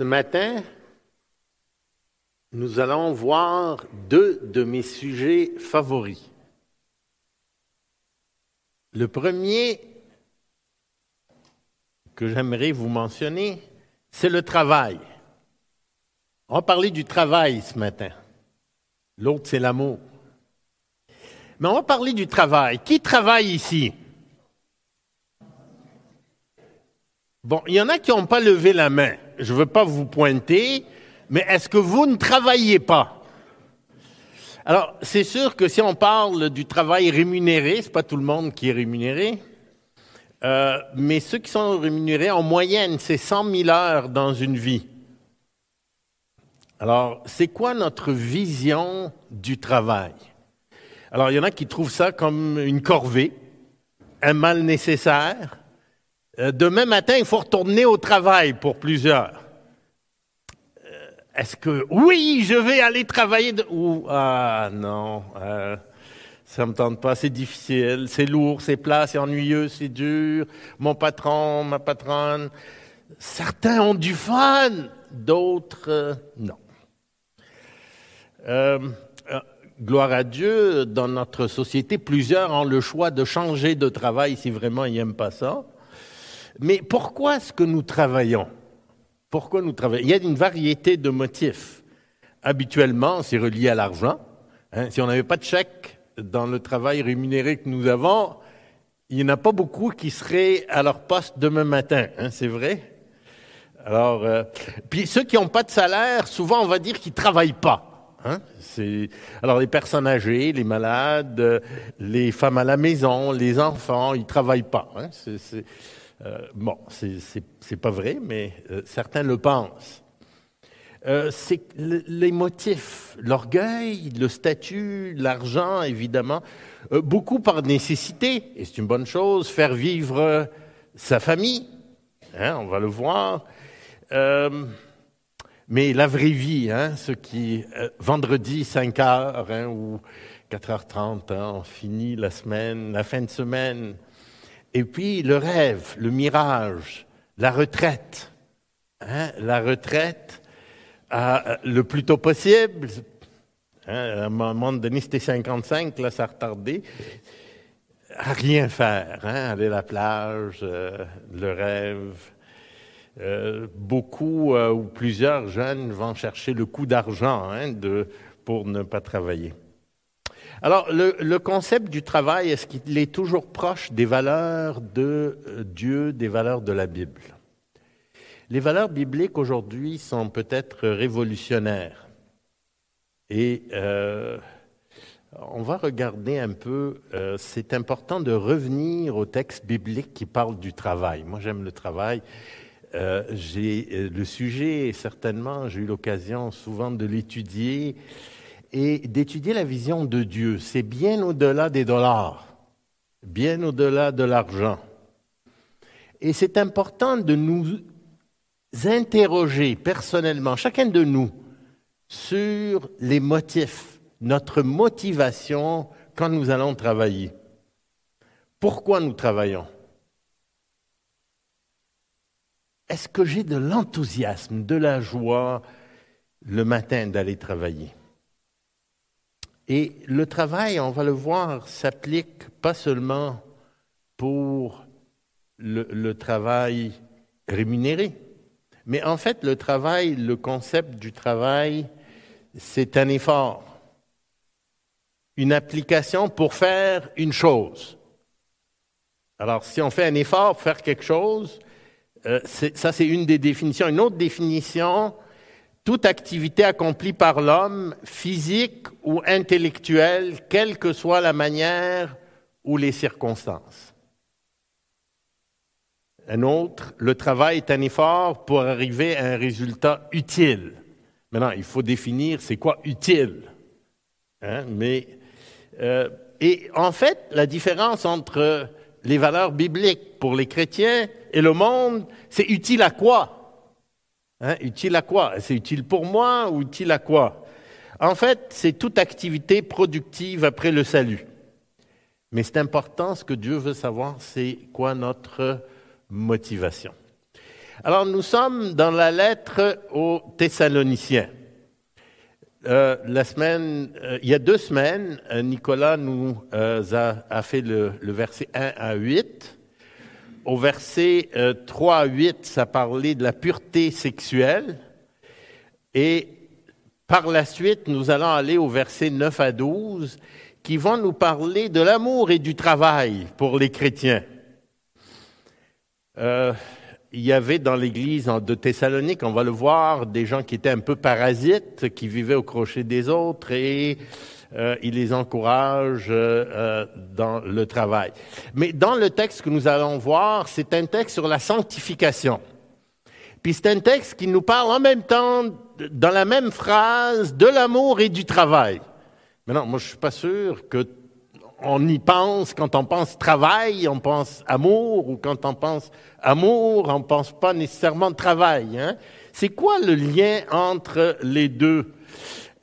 Ce matin, nous allons voir deux de mes sujets favoris. Le premier que j'aimerais vous mentionner, c'est le travail. On va parler du travail ce matin. L'autre, c'est l'amour. Mais on va parler du travail. Qui travaille ici? Bon, il y en a qui n'ont pas levé la main. Je ne veux pas vous pointer, mais est-ce que vous ne travaillez pas? Alors, c'est sûr que si on parle du travail rémunéré, c'est pas tout le monde qui est rémunéré, euh, mais ceux qui sont rémunérés, en moyenne, c'est 100 000 heures dans une vie. Alors, c'est quoi notre vision du travail? Alors, il y en a qui trouvent ça comme une corvée, un mal nécessaire. Euh, demain matin, il faut retourner au travail pour plusieurs. Euh, est-ce que oui, je vais aller travailler de... ou ah non, euh, ça me tente pas, c'est difficile, c'est lourd, c'est plat, c'est ennuyeux, c'est dur. Mon patron, ma patronne, certains ont du fun, d'autres non. gloire à Dieu, dans notre société, plusieurs ont le choix de changer de travail si vraiment ils n'aiment pas ça. Mais pourquoi est-ce que nous travaillons? Pourquoi nous travaillons? Il y a une variété de motifs. Habituellement, c'est relié à l'argent. Hein. si on n'avait pas de chèque dans le travail rémunéré que nous avons, il n'y en a pas beaucoup qui seraient à leur poste demain matin. Hein, c'est vrai? Alors, euh, puis ceux qui n'ont pas de salaire, souvent on va dire qu'ils travaillent pas. Hein? alors les personnes âgées, les malades, les femmes à la maison, les enfants, ils travaillent pas. Hein? Euh, bon, c'est pas vrai, mais euh, certains le pensent. Euh, c'est les motifs, l'orgueil, le statut, l'argent, évidemment, beaucoup par nécessité, et c'est une bonne chose, faire vivre sa famille, hein, on va le voir. mais la vraie vie, hein, ce qui, vendredi 5 heures hein, ou 4h30, hein, on finit la semaine, la fin de semaine, et puis le rêve, le mirage, la retraite. Hein, la retraite euh, le plus tôt possible. Hein, à un moment donné, c'était 55, là, ça a retardé. À rien faire, hein, aller à la plage, euh, le rêve. Euh, beaucoup ou plusieurs jeunes vont chercher le coup d'argent hein, pour ne pas travailler. Alors, le, concept du travail, est-ce qu'il est toujours proche des valeurs de euh, Dieu, des valeurs de la Bible? Les valeurs bibliques aujourd'hui sont peut-être révolutionnaires. Et euh, on va regarder un peu, euh, c'est important de revenir au texte biblique qui parle du travail. Moi, j'aime le travail. j'ai le sujet, certainement, j'ai eu l'occasion souvent de l'étudier et d'étudier la vision de Dieu. C'est bien au-delà des dollars, bien au-delà de l'argent. Et c'est important de nous interroger personnellement, chacun de nous, sur les motifs, notre motivation quand nous allons travailler. Pourquoi nous travaillons? Est-ce que j'ai de l'enthousiasme, de la joie le matin d'aller travailler? Et le travail, on va le voir, s'applique pas seulement pour le, travail rémunéré, mais en fait, le travail, le concept du travail, c'est un effort, une application pour faire une chose. Alors, si on fait un effort pour faire quelque chose, euh, ça c'est une des définitions. Une autre définition, toute activité accomplie par l'homme, physique ou intellectuelle, quelle que soit la manière ou les circonstances. Un autre, le travail est un effort pour arriver à un résultat utile. Maintenant, il faut définir c'est quoi utile. Hein, mais, euh, et en fait, la différence entre les valeurs bibliques pour les chrétiens et le monde, c'est utile à quoi? Hein, utile à quoi? C'est utile pour moi ou utile à quoi? En fait, c'est toute activité productive après le salut. Mais c'est important, ce que Dieu veut savoir, c'est quoi notre motivation. Alors nous sommes dans la lettre aux Thessaloniciens. Euh, la semaine, euh, il y a deux semaines, euh, Nicolas nous a, fait le, le, verset 1 à 8. Au verset 3 à 8, ça parlait de la pureté sexuelle. Et par la suite, nous allons aller au verset 9 à 12, qui vont nous parler de l'amour et du travail pour les chrétiens. Euh, il y avait dans l'église de Thessalonique, on va le voir, des gens qui étaient un peu parasites, qui vivaient au crochet des autres et euh, il les encourage euh, dans le travail. Mais dans le texte que nous allons voir, c'est un texte sur la sanctification. Puis c'est un texte qui nous parle en même temps, dans la même phrase, de l'amour et du travail. Mais non, moi je suis pas sûr que on y pense quand on pense travail, on pense amour, ou quand on pense amour, on pense pas nécessairement travail. Hein? C'est quoi le lien entre les deux?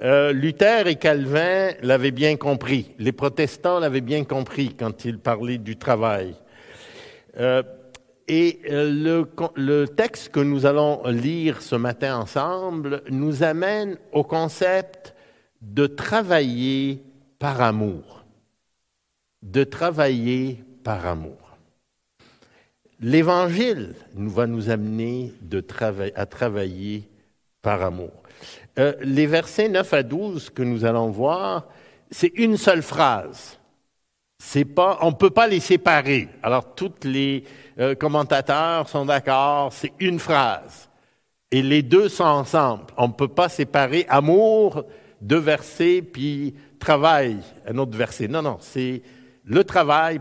Euh, Luther et Calvin l'avaient bien compris. Les protestants l'avaient bien compris quand ils parlaient du travail. Euh, et euh, le, texte que nous allons lire ce matin ensemble nous amène au concept de travailler par amour. De travailler par amour. L'Évangile va nous amener à travailler par amour. Euh, les versets 9 à 12 que nous allons voir, c'est une seule phrase. C'est pas, on ne peut pas les séparer. Alors, tous les euh, commentateurs sont d'accord, c'est une phrase. Et les deux sont ensemble. On ne peut pas séparer amour, deux versets, puis travail, un autre verset. Non, non, c'est le travail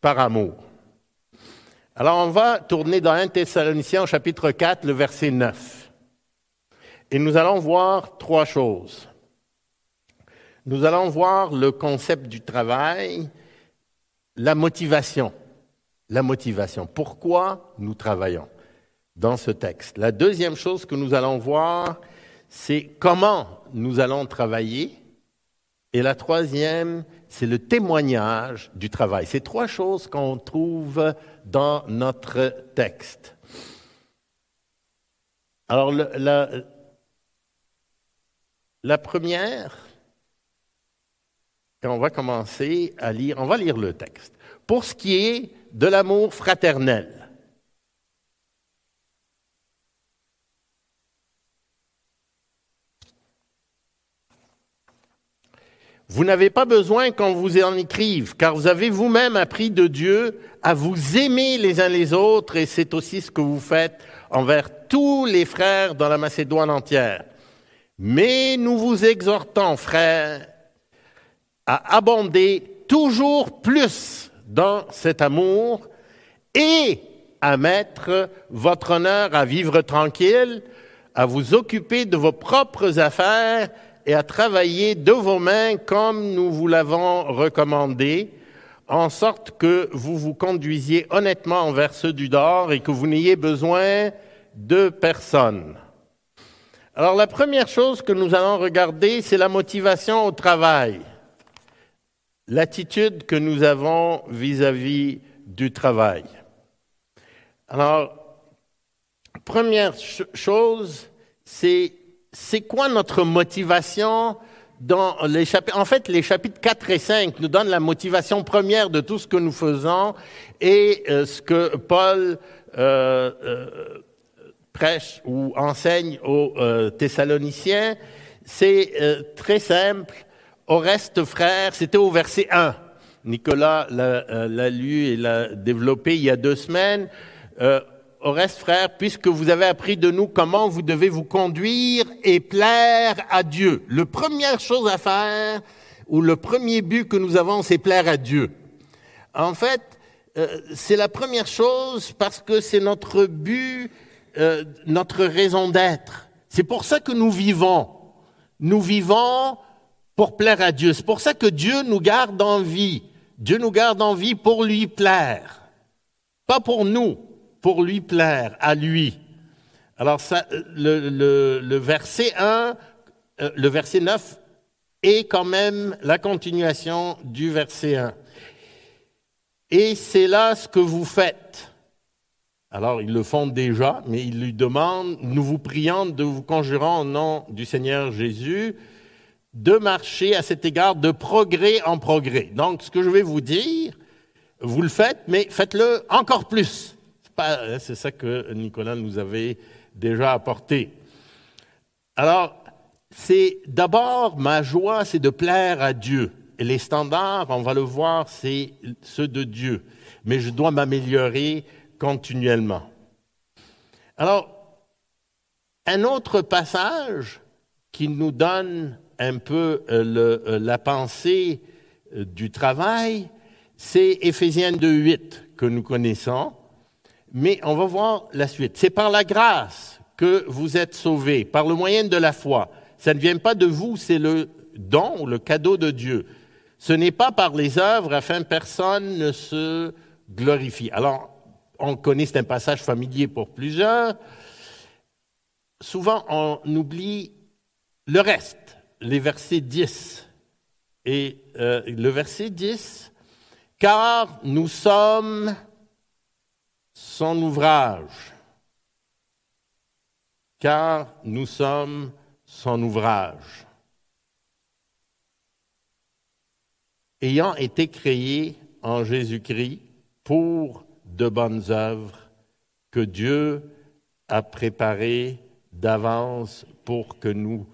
par amour. Alors, on va tourner dans 1 Thessaloniciens chapitre 4, le verset 9. Et nous allons voir trois choses. Nous allons voir le concept du travail, la motivation. La motivation. Pourquoi nous travaillons dans ce texte? La deuxième chose que nous allons voir, c'est comment nous allons travailler. Et la troisième, c'est le témoignage du travail. C'est trois choses qu'on trouve dans notre texte. Alors, la, la première, on va commencer à lire, on va lire le texte. Pour ce qui est de l'amour fraternel, Vous n'avez pas besoin qu'on vous en écrive, car vous avez vous-même appris de Dieu à vous aimer les uns les autres, et c'est aussi ce que vous faites envers tous les frères dans la Macédoine entière. Mais nous vous exhortons, frères, à abonder toujours plus dans cet amour et à mettre votre honneur à vivre tranquille, à vous occuper de vos propres affaires et à travailler de vos mains comme nous vous l'avons recommandé, en sorte que vous vous conduisiez honnêtement envers ceux du dehors et que vous n'ayez besoin de personne. Alors la première chose que nous allons regarder, c'est la motivation au travail, l'attitude que nous avons vis-à-vis du travail. Alors, première chose, c'est c'est quoi notre motivation dans les chapitres, en fait, les chapitres 4 et 5 nous donnent la motivation première de tout ce que nous faisons et euh, ce que Paul euh, euh, prêche ou enseigne aux Thessaloniciens. C'est très simple. Au reste, frère, c'était au verset 1. Nicolas l'a lu et l'a développé il y a deux semaines au reste, frères, puisque vous avez appris de nous comment vous devez vous conduire et plaire à Dieu. Le première chose à faire, ou le premier but que nous avons, c'est plaire à Dieu. En fait, euh, c'est la première chose parce que c'est notre but, euh, notre raison d'être. C'est pour ça que nous vivons. Nous vivons pour plaire à Dieu. C'est pour ça que Dieu nous garde en vie. Dieu nous garde en vie pour lui plaire. Pas pour nous pour lui plaire, à lui. Alors ça, le, le, verset 1, euh, le verset 9 est quand même la continuation du verset 1. Et c'est là ce que vous faites. Alors, ils le font déjà, mais ils lui demandent, nous vous prions de vous conjurant au nom du Seigneur Jésus, de marcher à cet égard de progrès en progrès. Donc, ce que je vais vous dire, vous le faites, mais faites-le encore plus. Hein, c'est ça que Nicolas nous avait déjà apporté. Alors, c'est d'abord ma joie, c'est de plaire à Dieu. Et les standards, on va le voir, c'est ceux de Dieu. Mais je dois m'améliorer continuellement. Alors, un autre passage qui nous donne un peu euh, euh, la pensée euh, du travail, c'est Éphésiens 2.8 que nous connaissons, mais on va voir la suite. C'est par la grâce que vous êtes sauvés, par le moyen de la foi. Ça ne vient pas de vous, c'est le don, le cadeau de Dieu. Ce n'est pas par les œuvres afin personne ne se glorifie. Alors, on connaît, c'est un passage familier pour plusieurs. Souvent, on oublie le reste, les versets 10. Et euh, le verset 10, car nous sommes son ouvrage, car nous sommes son ouvrage. Ayant été créés en Jésus-Christ pour de bonnes œuvres que Dieu a préparées d'avance pour que nous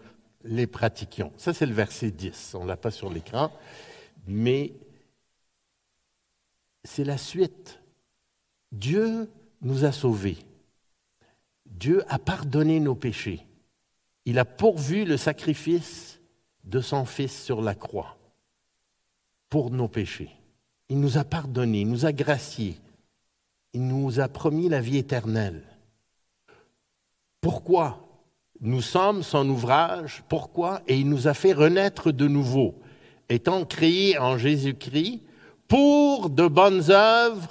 les pratiquions. Ça, c'est le verset 10. On ne l'a pas sur l'écran, mais c'est la suite. Dieu nous a sauvés. Dieu a pardonné nos péchés. Il a pourvu le sacrifice de son Fils sur la croix pour nos péchés. Il nous a pardonné, il nous a graciés, il nous a promis la vie éternelle. Pourquoi Nous sommes son ouvrage? Pourquoi? Et il nous a fait renaître de nouveau, étant créés en Jésus-Christ pour de bonnes œuvres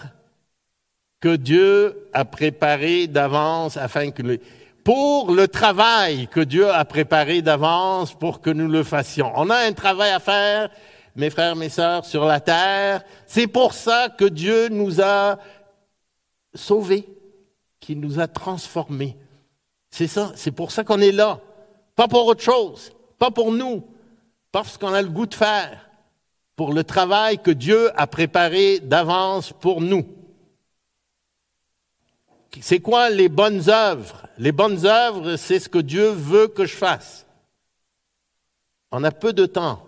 que Dieu a préparées d'avance afin que pour le travail que Dieu a préparé d'avance pour que nous le fassions. On a un travail à faire, mes frères, mes sœurs, sur la terre. C'est pour ça que Dieu nous a sauvés, qu'il nous a transformés. C'est ça, c'est pour ça qu'on est là. Pas pour autre chose, pas pour nous, parce qu'on a le goût de faire, pour le travail que Dieu a préparé d'avance pour nous. C'est quoi les bonnes œuvres? Les bonnes œuvres, c'est ce que Dieu veut que je fasse. On a peu de temps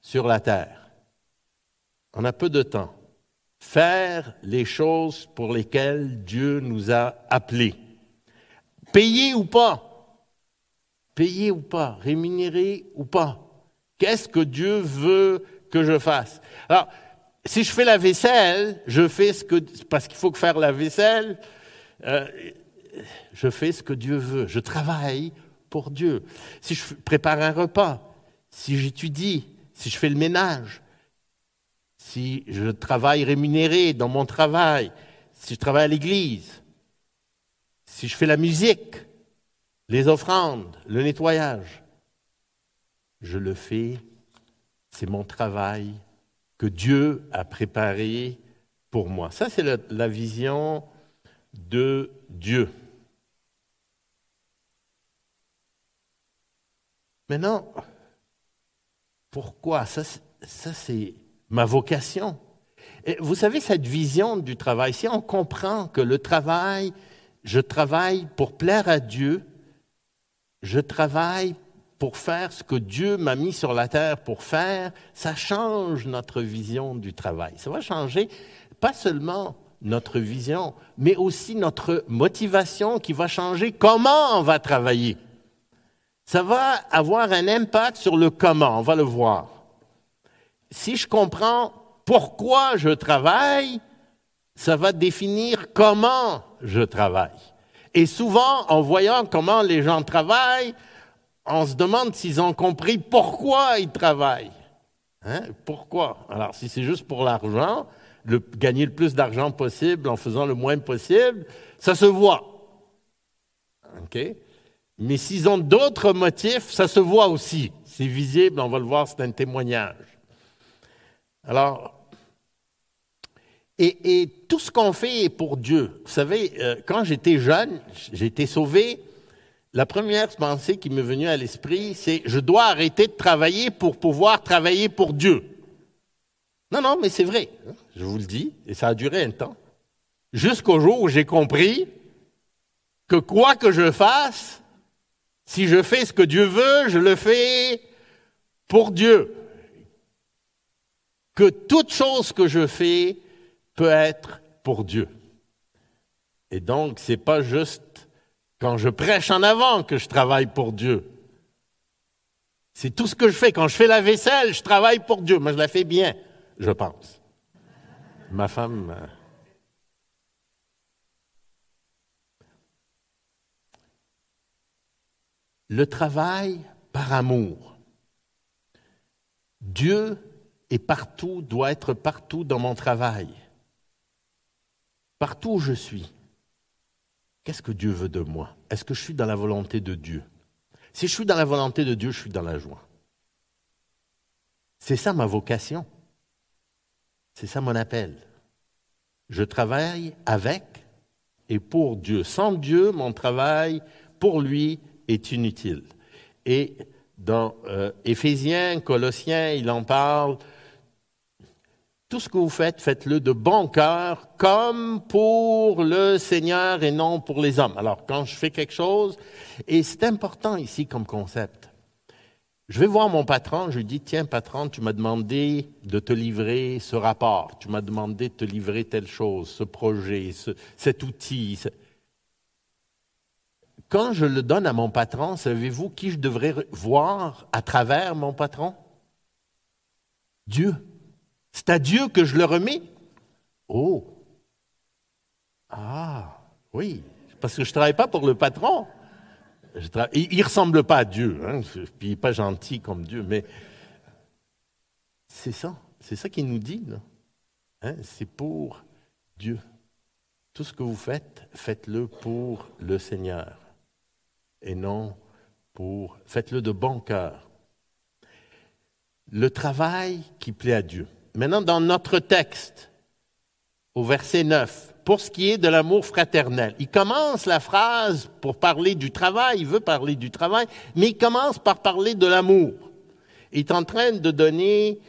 sur la terre. On a peu de temps. Faire les choses pour lesquelles Dieu nous a appelés. Payer ou pas? Payer ou pas? Rémunérer ou pas? Qu'est-ce que Dieu veut que je fasse? Alors, si je fais la vaisselle, je fais ce que parce qu'il faut faire la vaisselle, euh, je fais ce que Dieu veut. Je travaille pour Dieu. Si je prépare un repas, si j'étudie, si je fais le ménage, si je travaille rémunéré dans mon travail, si je travaille à l'église, si je fais la musique, les offrandes, le nettoyage, je le fais, c'est mon travail que Dieu a préparé pour moi. Ça, c'est la, vision de Dieu. Maintenant, pourquoi? Ça, c'est ma vocation. Et vous savez, cette vision du travail, si on comprend que le travail, je travaille pour plaire à Dieu, je travaille pour faire ce que Dieu m'a mis sur la terre pour faire, ça change notre vision du travail. Ça va changer pas seulement notre vision, mais aussi notre motivation qui va changer comment on va travailler. Ça va avoir un impact sur le comment, on va le voir. Si je comprends pourquoi je travaille, ça va définir comment je travaille. Et souvent, en voyant comment les gens travaillent, on se demande s'ils ont compris pourquoi ils travaillent. Hein? Pourquoi? Alors, si c'est juste pour l'argent, gagner le plus d'argent possible en faisant le moins possible, ça se voit. OK? Mais s'ils ont d'autres motifs, ça se voit aussi. C'est visible, on va le voir, c'est un témoignage. Alors, Et, tout ce qu'on fait est pour Dieu. Vous savez, euh, quand j'étais jeune, été sauvé, la première pensée qui m'est venue à l'esprit, c'est je dois arrêter de travailler pour pouvoir travailler pour Dieu. Non, non, mais c'est vrai, hein, je vous le dis, et ça a duré un temps. Jusqu'au jour où j'ai compris que quoi que je fasse, si je fais ce que Dieu veut, je le fais pour Dieu. Que toute chose que je fais peut être pour Dieu. Et donc, c'est pas juste quand je prêche en avant que je travaille pour Dieu. C'est tout ce que je fais. Quand je fais la vaisselle, je travaille pour Dieu. Moi, je la fais bien, je pense. Ma femme. Euh, le travail par amour. Dieu est partout, doit être partout dans mon travail. Partout où je suis. Qu'est-ce que Dieu veut de moi? Est-ce que je suis dans la volonté de Dieu? Si je suis dans la volonté de Dieu, je suis dans la joie. C'est ça ma vocation. C'est ça mon appel. Je travaille avec et pour Dieu. Sans Dieu, mon travail pour lui est inutile. Et dans euh, Éphésiens, Colossiens, il en parle. Tout ce que vous faites, faites-le de bon cœur, comme pour le Seigneur et non pour les hommes. Alors, quand je fais quelque chose, et c'est important ici comme concept, je vais voir mon patron, je lui dis, tiens, patron, tu m'as demandé de te livrer ce rapport, tu m'as demandé de te livrer telle chose, ce projet, cet outil quand je le donne à mon patron, savez-vous qui je devrais voir à travers mon patron? Dieu. C'est à Dieu que je le remets. Oh. Ah, oui. Parce que je ne travaille pas pour le patron. Il ne ressemble pas à Dieu, hein, puis il n'est pas gentil comme Dieu, mais c'est ça. C'est ça qu'il nous dit. Hein, c'est pour Dieu. Tout ce que vous faites, faites-le pour le Seigneur et non pour... Faites-le de bon cœur. Le travail qui plaît à Dieu. Maintenant, dans notre texte, au verset 9, pour ce qui est de l'amour fraternel, il commence la phrase pour parler du travail, il veut parler du travail, mais il commence par parler de l'amour. Il est en train de donner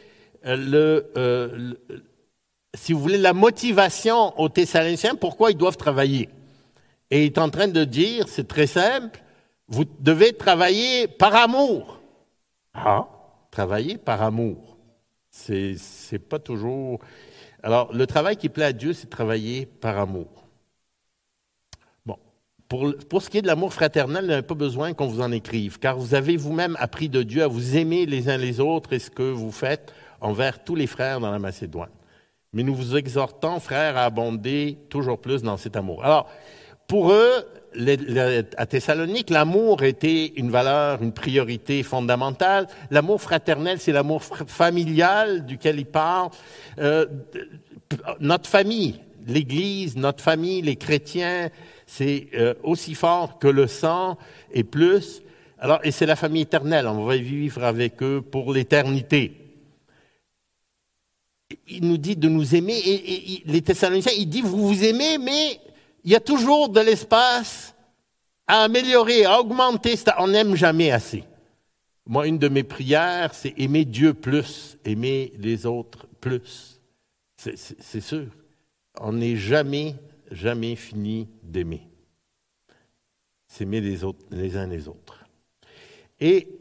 euh, le, euh, si vous voulez, la motivation aux Thessaloniciens pourquoi ils doivent travailler. Et il est en train de dire, c'est très simple, vous devez travailler par amour. Ah, travailler par amour. C'est, pas toujours. Alors, le travail qui plaît à Dieu, c'est travailler par amour. Bon. Pour, pour ce qui est de l'amour fraternel, il n'y a pas besoin qu'on vous en écrive, car vous avez vous-même appris de Dieu à vous aimer les uns les autres et ce que vous faites envers tous les frères dans la Macédoine. Mais nous vous exhortons, frères, à abonder toujours plus dans cet amour. Alors, pour eux, à Thessalonique, l'amour était une valeur, une priorité fondamentale. L'amour fraternel, c'est l'amour familial duquel il parle. Euh, notre famille, l'Église, notre famille, les chrétiens, c'est euh, aussi fort que le sang et plus. Alors, et c'est la famille éternelle. On va vivre avec eux pour l'éternité. Il nous dit de nous aimer. Et, et les Thessaloniciens, il dit vous vous aimez, mais il y a toujours de l'espace à améliorer, à augmenter. On n'aime jamais assez. Moi, une de mes prières, c'est aimer Dieu plus, aimer les autres plus. C'est sûr. On n'est jamais, jamais fini d'aimer. S'aimer les, les uns les autres. Et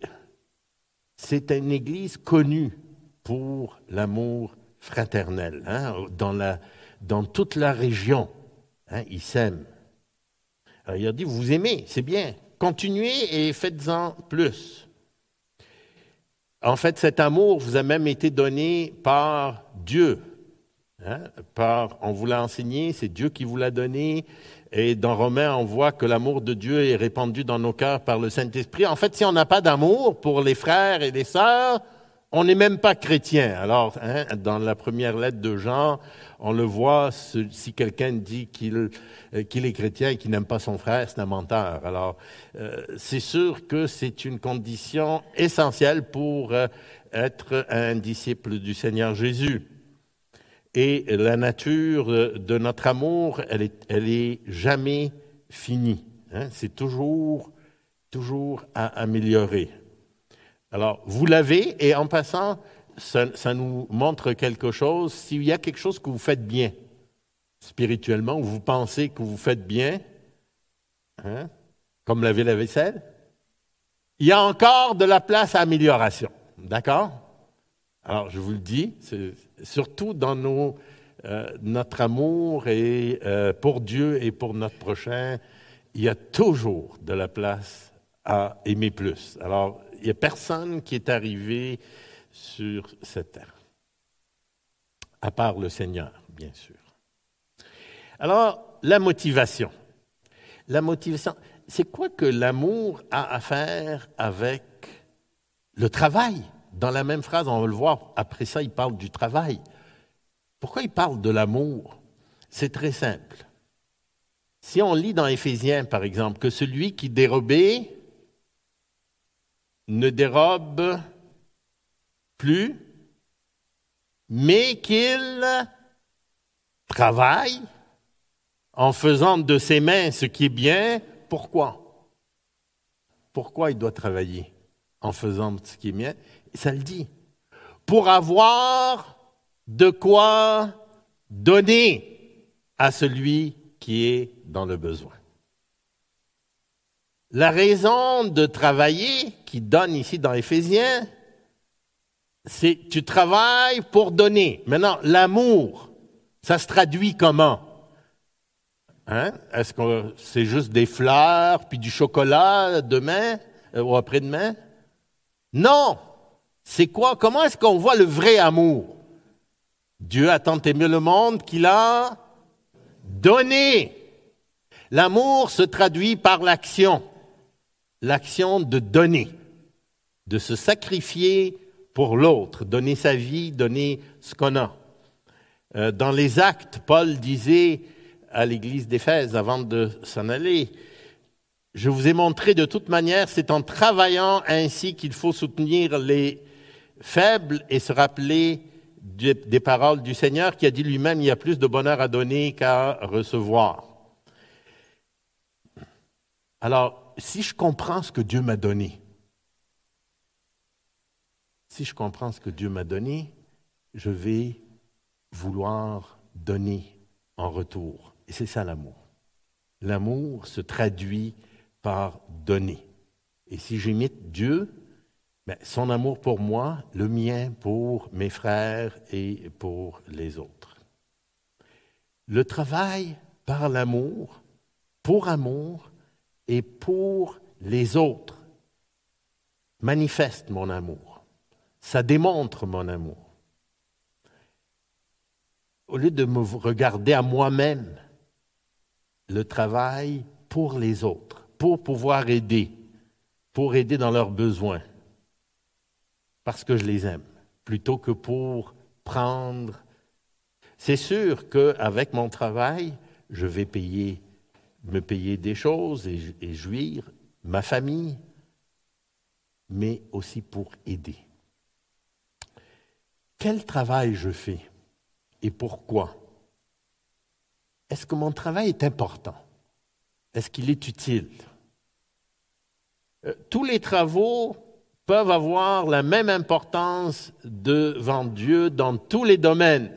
c'est une église connue pour l'amour fraternel, hein, dans toute la région. Hein, il s'aime. Alors, il a dit, vous aimez, c'est bien. Continuez et faites-en plus. En fait, cet amour vous a même été donné par Dieu. Hein, par, on vous l'a enseigné, c'est Dieu qui vous l'a donné. Et dans Romains, on voit que l'amour de Dieu est répandu dans nos cœurs par le Saint-Esprit. En fait, si on n'a pas d'amour pour les frères et les sœurs, on n'est même pas chrétien. Alors, hein, dans la première lettre de Jean, on le voit, si quelqu'un dit euh, qu'il est chrétien et qu'il n'aime pas son frère, c'est un menteur. Alors, euh, c'est sûr que c'est une condition essentielle pour euh, être un disciple du Seigneur Jésus. Et la nature de notre amour, elle est, jamais finie. Hein. C'est toujours, toujours à améliorer. Alors, vous l'avez, et en passant, ça, nous montre quelque chose. S'il y a quelque chose que vous faites bien, spirituellement, ou vous pensez que vous faites bien, hein, comme laver la vaisselle, il y a encore de la place à amélioration. D'accord? Alors, je vous le dis, surtout dans euh, notre amour et, euh, pour Dieu et pour notre prochain, il y a toujours de la place à aimer plus. Alors, il n'y a personne qui est arrivé sur cette terre, à part le Seigneur, bien sûr. Alors, la motivation. La motivation, c'est quoi que l'amour a à faire avec le travail? Dans la même phrase, on va le voir, après ça, il parle du travail. Pourquoi il parle de l'amour? C'est très simple. Si on lit dans Éphésiens, par exemple, que celui qui dérobait ne dérobe plus, mais qu'il travaille en faisant de ses mains ce qui est bien, pourquoi? Pourquoi il doit travailler en faisant ce qui est bien? Ça le dit. Pour avoir de quoi donner à celui qui est dans le besoin. La raison de travailler, qui donne ici dans Éphésiens, c'est tu travailles pour donner. Maintenant, l'amour, ça se traduit comment? Hein? Est-ce que c'est juste des fleurs puis du chocolat demain euh, ou après-demain? Non! C'est quoi? Comment est-ce qu'on voit le vrai amour? Dieu a tant aimé le monde qu'il a donné. L'amour se traduit par l'action. L'action de donner, de se sacrifier pour l'autre, donner sa vie, donner ce qu'on a. Euh, dans les actes, Paul disait, à l'église d'Éphèse avant de s'en aller. Je vous ai montré de toute manière, c'est en travaillant ainsi qu'il faut soutenir les faibles et se rappeler des paroles du Seigneur qui a dit lui-même, il y a plus de bonheur à donner qu'à recevoir. Alors, si je comprends ce que Dieu m'a donné, si je comprends ce que Dieu m'a donné, je vais vouloir donner en retour. Et c'est ça l'amour. L'amour se traduit par donner. Et si j'imite Dieu, ben, son amour pour moi, le mien pour mes frères et pour les autres. Le travail par l'amour, pour amour et pour les autres manifeste mon amour. Ça démontre mon amour. Au lieu de me regarder à moi-même, le travail pour les autres, pour pouvoir aider, pour aider dans leurs besoins, parce que je les aime, plutôt que pour prendre. C'est sûr qu'avec mon travail, je vais payer, me payer des choses et, jouir ma famille, mais aussi pour aider. Quel travail je fais et pourquoi? Est-ce que mon travail est important? Est-ce qu'il est utile? Euh, tous les travaux peuvent avoir la même importance devant Dieu dans tous les domaines,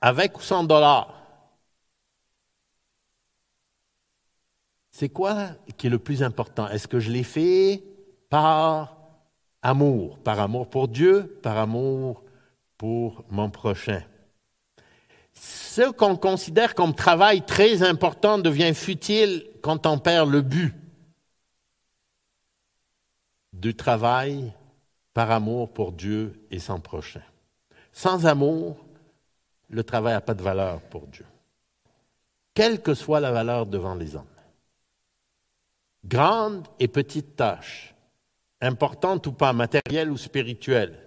avec ou sans dollars. C'est quoi qui est le plus important? Est-ce que je l'ai fait par amour, par amour pour Dieu, par amour pour mon prochain? ce qu'on considère comme travail très important devient futile quand on perd le but du travail par amour pour Dieu et son prochain. Sans amour, le travail n'a pas de valeur pour Dieu, quelle que soit la valeur devant les hommes. Grande et petite tâche, importante ou pas, matérielle ou spirituelle,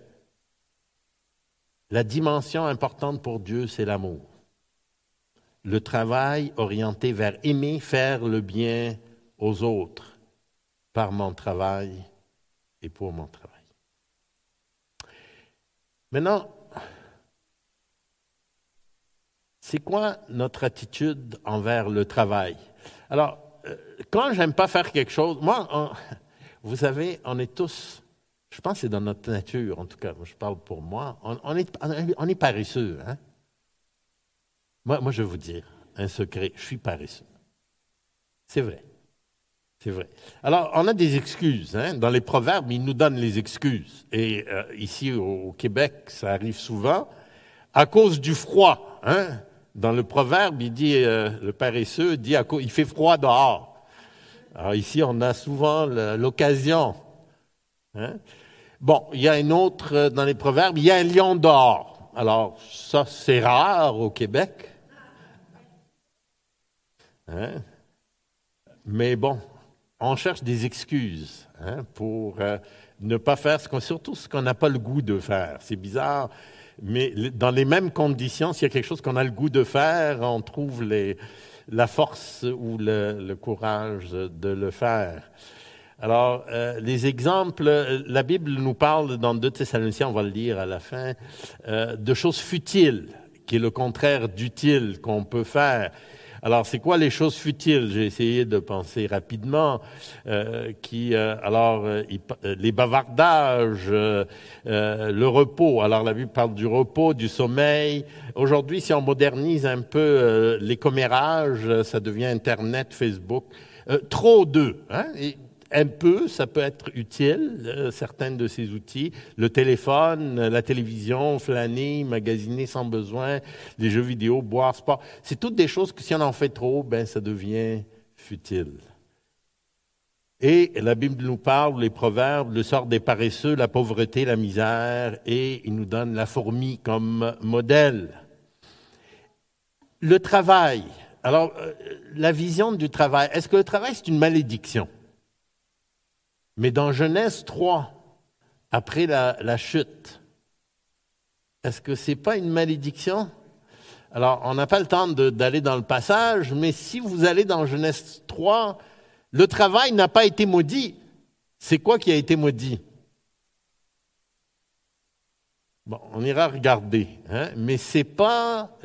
la dimension importante pour Dieu, c'est l'amour. Le travail orienté vers aimer, faire le bien aux autres par mon travail et pour mon travail. Maintenant, c'est quoi notre attitude envers le travail? Alors, quand j'aime pas faire quelque chose, moi, vous savez, on est tous, je pense que c'est dans notre nature, en tout cas, je parle pour moi, on, est, on est, paresseux. Hein? Moi, moi, je vais vous dire un secret, je suis paresseux. C'est vrai. C'est vrai. Alors, on a des excuses. Hein? Dans les proverbes, ils nous donnent les excuses. Et euh, ici, au, Québec, ça arrive souvent. À cause du froid. Hein? Dans le proverbe, il dit, euh, le paresseux dit, à il fait froid dehors. Alors ici, on a souvent l'occasion. Hein? Bon, il y a une autre euh, dans les proverbes, il y a un lion dehors. Alors, ça, c'est rare au Québec. Hein? Mais bon, on cherche des excuses hein, pour euh, ne pas faire ce surtout ce qu'on n'a pas le goût de faire. C'est bizarre mais dans les mêmes conditions, s'il y a quelque chose qu'on a le goût de faire, on trouve la force ou le, courage de le faire. Alors, euh, les exemples, la Bible nous parle dans 2 Thessaloniciens, on va le lire à la fin, euh, de choses futiles, qui est le contraire d'utile qu'on peut faire. Alors, c'est quoi les choses futiles? J'ai essayé de penser rapidement. Euh, qui, euh, alors, euh, les bavardages, le repos. Alors, la Bible parle du repos, du sommeil. Aujourd'hui, si on modernise un peu les commérages, ça devient Internet, Facebook. trop d'eux. Hein? Un peu, ça peut être utile, euh, certains de ces outils. Le téléphone, la télévision, flâner, magasiner sans besoin, les jeux vidéo, boire, sport. C'est toutes des choses que si on en fait trop, ben, ça devient futile. Et la Bible nous parle, les proverbes, le sort des paresseux, la pauvreté, la misère, et il nous donne la fourmi comme modèle. Le travail. Alors, euh, la vision du travail. Est-ce que le travail, c'est une malédiction? Mais dans Genèse 3, après la, chute, est-ce que ce n'est pas une malédiction? Alors, on n'a pas le temps d'aller dans le passage, mais si vous allez dans Genèse 3, le travail n'a pas été maudit. C'est quoi qui a été maudit? Bon, on ira regarder, hein? mais ce n'est pas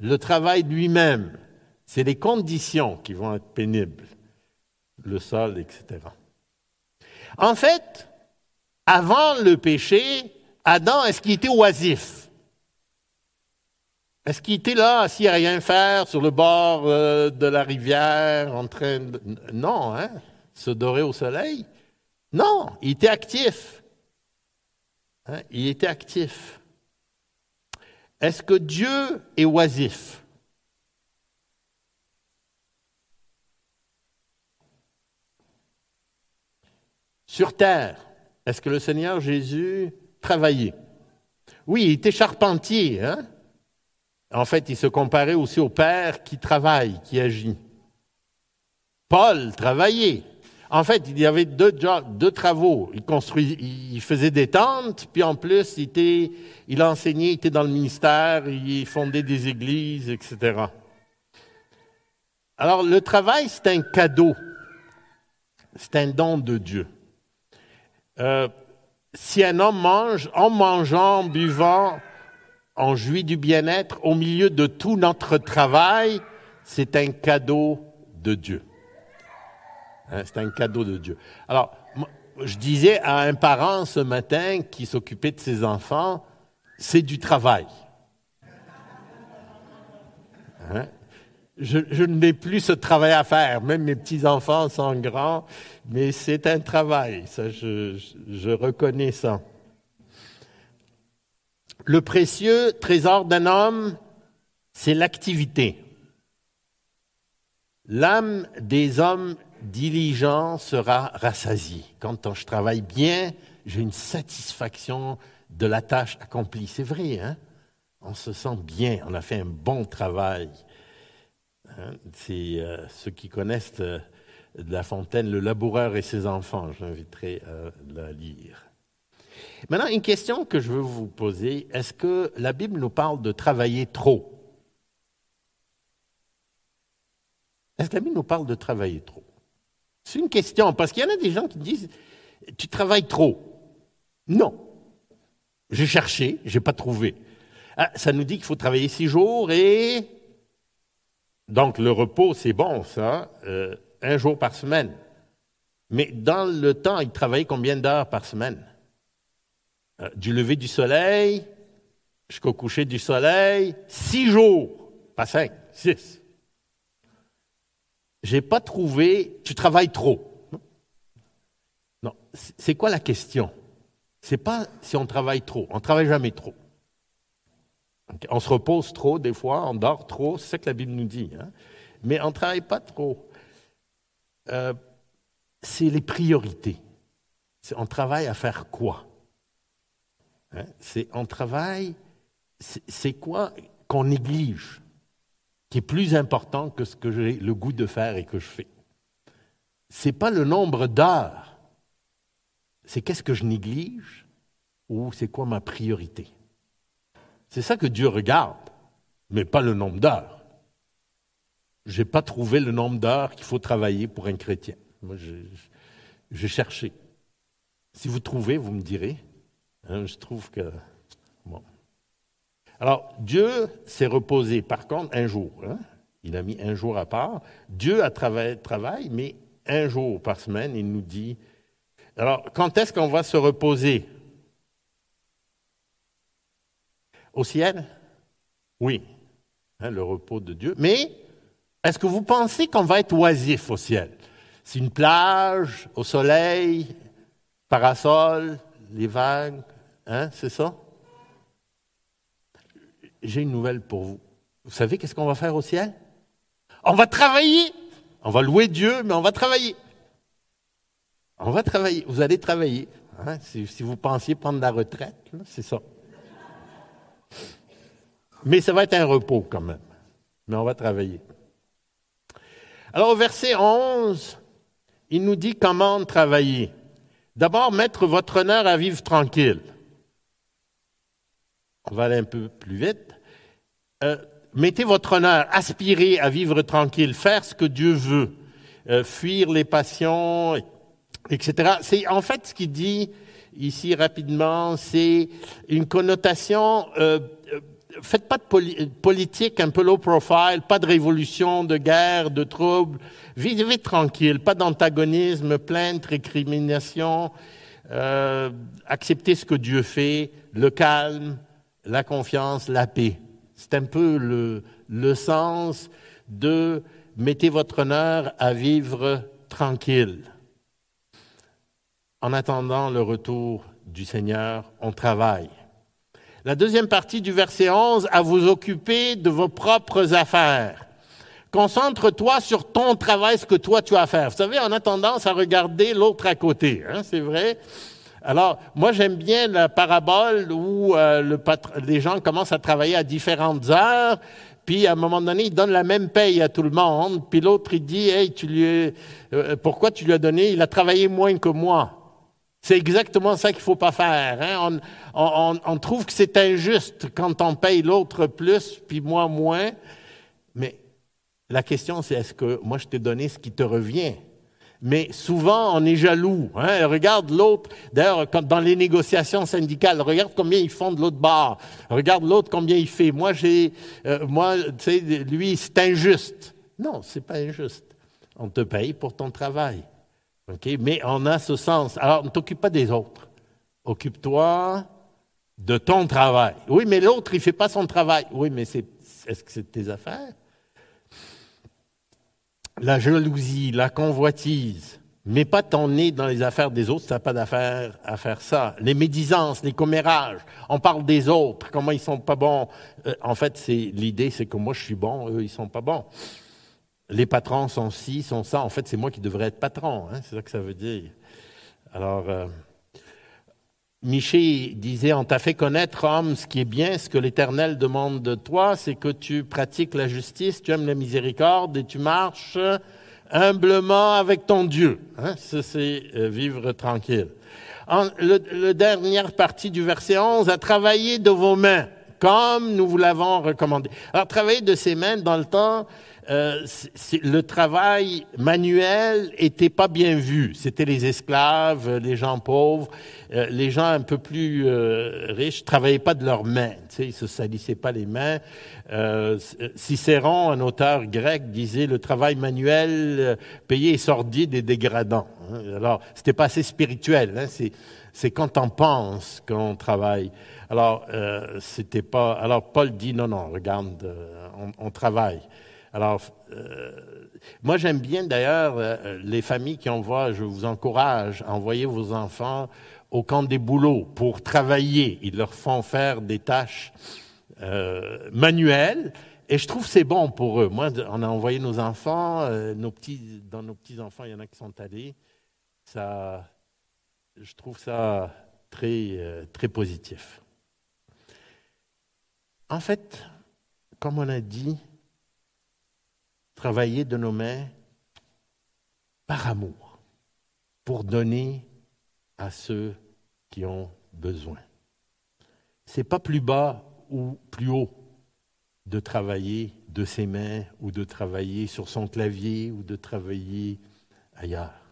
le travail lui-même, c'est les conditions qui vont être pénibles, le sol, etc. En fait, avant le péché, Adam, est-ce qu'il était oisif? Est-ce qu'il était là, assis à rien faire, sur le bord euh, de la rivière, en train de... Non, hein? Se dorer au soleil? Non, il était actif. Hein? Il était actif. Est-ce que Dieu est oisif? Sur terre, est-ce que le Seigneur Jésus travaillait? Oui, il était charpentier. Hein? En fait, il se comparait aussi au Père qui travaille, qui agit. Paul travaillait. En fait, il y avait deux, travaux. Il, construisait, il faisait des tentes, puis en plus, il, il enseignait, il était dans le ministère, il fondait des églises, etc. Alors, le travail, c'est un cadeau. C'est un don de Dieu. Euh, si un homme mange, en mangeant, en buvant, en jouit du bien-être au milieu de tout notre travail, c'est un cadeau de Dieu. Hein, c'est un cadeau de Dieu. Alors, je disais à un parent ce matin qui s'occupait de ses enfants, c'est du travail. Hein? Je, n'ai plus ce travail à faire. Même mes petits-enfants sont grands, mais c'est un travail. Ça, je, reconnais ça. Le précieux trésor d'un homme, c'est l'activité. L'âme des hommes diligents sera rassasiée. Quand je travaille bien, j'ai une satisfaction de la tâche accomplie. C'est vrai, hein? On se sent bien, on a fait un bon travail. Hein, c'est euh, ceux qui connaissent euh, La Fontaine, Le laboureur et ses enfants. J'inviterai à la lire. Maintenant, une question que je veux vous poser. Est-ce que la Bible nous parle de travailler trop? Est-ce que la Bible nous parle de travailler trop? C'est une question, parce qu'il y en a des gens qui disent, tu travailles trop. Non. J'ai cherché, je n'ai pas trouvé. Ah, ça nous dit qu'il faut travailler six jours et donc le repos, c'est bon, ça, euh, un jour par semaine. Mais dans le temps, il travaillait combien d'heures par semaine? Euh, Du lever du soleil jusqu'au coucher du soleil, six jours, pas cinq, six. J'ai pas trouvé. Tu travailles trop. Non, c'est quoi la question? C'est pas si on travaille trop. On travaille jamais trop. On se repose trop des fois, on dort trop, c'est ça que la Bible nous dit. Hein. Mais on ne travaille pas trop. Euh, c'est les priorités. On travaille à faire quoi? Hein? C'est on travaille. C'est quoi qu'on néglige, qui est plus important que ce que j'ai le goût de faire et que je fais? C'est pas le nombre d'heures. C'est qu'est-ce que je néglige ou c'est quoi ma priorité? C'est ça que Dieu regarde, mais pas le nombre d'heures. Je n'ai pas trouvé le nombre d'heures qu'il faut travailler pour un chrétien. Moi, j'ai cherché. Si vous trouvez, vous me direz. Hein, je trouve que. Alors, Dieu s'est reposé, par contre, un jour. Hein. Il a mis un jour à part. Dieu a travaillé, travaille, mais un jour par semaine, il nous dit. Alors, quand est-ce qu'on va se reposer? Au ciel? Oui, hein, le repos de Dieu. Mais est-ce que vous pensez qu'on va être oisif au ciel? C'est une plage, au soleil, parasol, les vagues, hein, c'est ça? J'ai une nouvelle pour vous. Vous savez qu'est-ce qu'on va faire au ciel? On va travailler. On va louer Dieu, mais on va travailler. On va travailler. Vous allez travailler. Hein, si, vous pensiez prendre la retraite, c'est ça. Mais ça va être un repos quand même. Mais on va travailler. Alors au verset 11, il nous dit comment travailler. D'abord, mettre votre honneur à vivre tranquille. On va aller un peu plus vite. Euh, mettez votre honneur, aspirez à vivre tranquille, faire ce que Dieu veut, euh, fuir les passions, etc. C'est en fait ce qu'il dit ici rapidement, c'est une connotation euh, faites pas de politique un peu low profile, pas de révolution, de guerre, de troubles. Vivez tranquille, pas d'antagonisme, plainte, récrimination. Euh, acceptez ce que Dieu fait, le calme, la confiance, la paix. C'est un peu le, le sens de mettez votre honneur à vivre tranquille. En attendant le retour du Seigneur, on travaille. La deuxième partie du verset 11, à vous occuper de vos propres affaires. Concentre-toi sur ton travail, ce que toi tu as à faire. Vous savez, on a tendance à regarder l'autre à côté, hein, c'est vrai. Alors, moi, j'aime bien la parabole où euh, le les gens commencent à travailler à différentes heures, puis à un moment donné, ils donnent la même paye à tout le monde, puis l'autre, il dit, hey, tu lui, euh, pourquoi tu lui as donné? Il a travaillé moins que moi. C'est exactement ça qu'il ne faut pas faire. Hein. On, trouve que c'est injuste quand on paye l'autre plus, puis moi moins. Mais la question, c'est est-ce que moi je t'ai donné ce qui te revient? Mais souvent, on est jaloux. Hein. Regarde l'autre. D'ailleurs, dans les négociations syndicales, regarde combien ils font de l'autre bord. Regarde l'autre combien il fait. Moi, j'ai, euh, moi, lui, c'est injuste. Non, c'est pas injuste. On te paye pour ton travail. Mais on a ce sens. Alors, ne t'occupe pas des autres. Occupe-toi de ton travail. Oui, mais l'autre, il ne fait pas son travail. Oui, mais c'est, est-ce que c'est tes affaires? La jalousie, la convoitise. Mets pas ton nez dans les affaires des autres, tu n'as pas d'affaires à faire ça. Les médisances, les commérages. On parle des autres, comment ils sont pas bons. Euh, en fait, c'est, l'idée, c'est que moi, je suis bon, eux, ils sont pas bons les patrons sont ci, sont ça. En fait, c'est moi qui devrais être patron. Hein, c'est ça que ça veut dire. Alors, euh, Miché disait, on t'a fait connaître, homme, ce qui est bien, ce que l'Éternel demande de toi, c'est que tu pratiques la justice, tu aimes la miséricorde et tu marches humblement avec ton Dieu. Hein, ça, c'est euh, vivre tranquille. En, le, dernière partie du verset 11, à travailler de vos mains, comme nous vous l'avons recommandé. Alors, travailler de ses mains, dans le temps, euh, le travail manuel était pas bien vu. C'était les esclaves, les gens pauvres, euh, les gens un peu plus euh, riches travaillaient pas de leurs mains. Tu sais, ils se salissaient pas les mains. Euh, Cicéron, un auteur grec, disait le travail manuel payé est sordide et dégradant. Hein. Alors, c'était pas assez spirituel. Hein. C'est quand on pense qu'on travaille. Alors, c'était pas. Alors, Paul dit non, non, regarde, on travaille. Alors, euh, moi j'aime bien d'ailleurs euh, les familles qui envoient, je vous encourage envoyer vos enfants au camp des boulots pour travailler. Ils leur font faire des tâches euh, manuelles et je trouve c'est bon pour eux. Moi, on a envoyé nos enfants, nos petits, dans nos petits enfants, il y en a qui sont allés. Ça, je trouve ça très très positif. En fait, comme on a dit, travailler de nos mains par amour, pour donner à ceux qui ont besoin. C'est pas plus bas ou plus haut de travailler de ses mains ou de travailler sur son clavier ou de travailler ailleurs.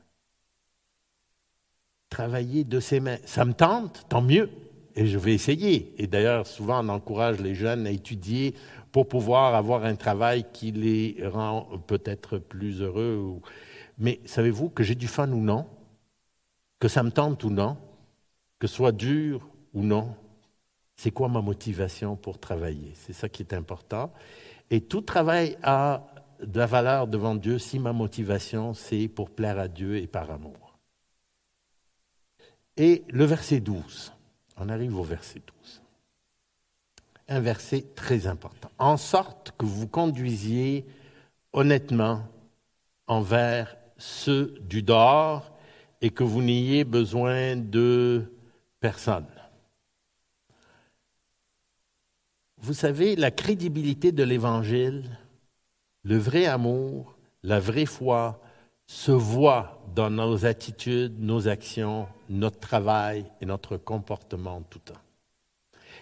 Travailler de ses mains, ça me tente, tant mieux, et je vais essayer. Et d'ailleurs, souvent, on encourage les jeunes à étudier pour pouvoir avoir un travail qui les rend peut-être plus heureux. Mais savez-vous que j'ai du fun ou non, que ça me tente ou non, que ce soit dur ou non, c'est quoi ma motivation pour travailler? C'est ça qui est important. Et tout travail a de la valeur devant Dieu si ma motivation, c'est pour plaire à Dieu et par amour. Et le verset 12, on arrive au verset 12 un verset très important. En sorte que vous conduisiez honnêtement envers ceux du dehors et que vous n'ayez besoin de personne. Vous savez, la crédibilité de l'Évangile, le vrai amour, la vraie foi se voit dans nos attitudes, nos actions, notre travail et notre comportement tout le temps.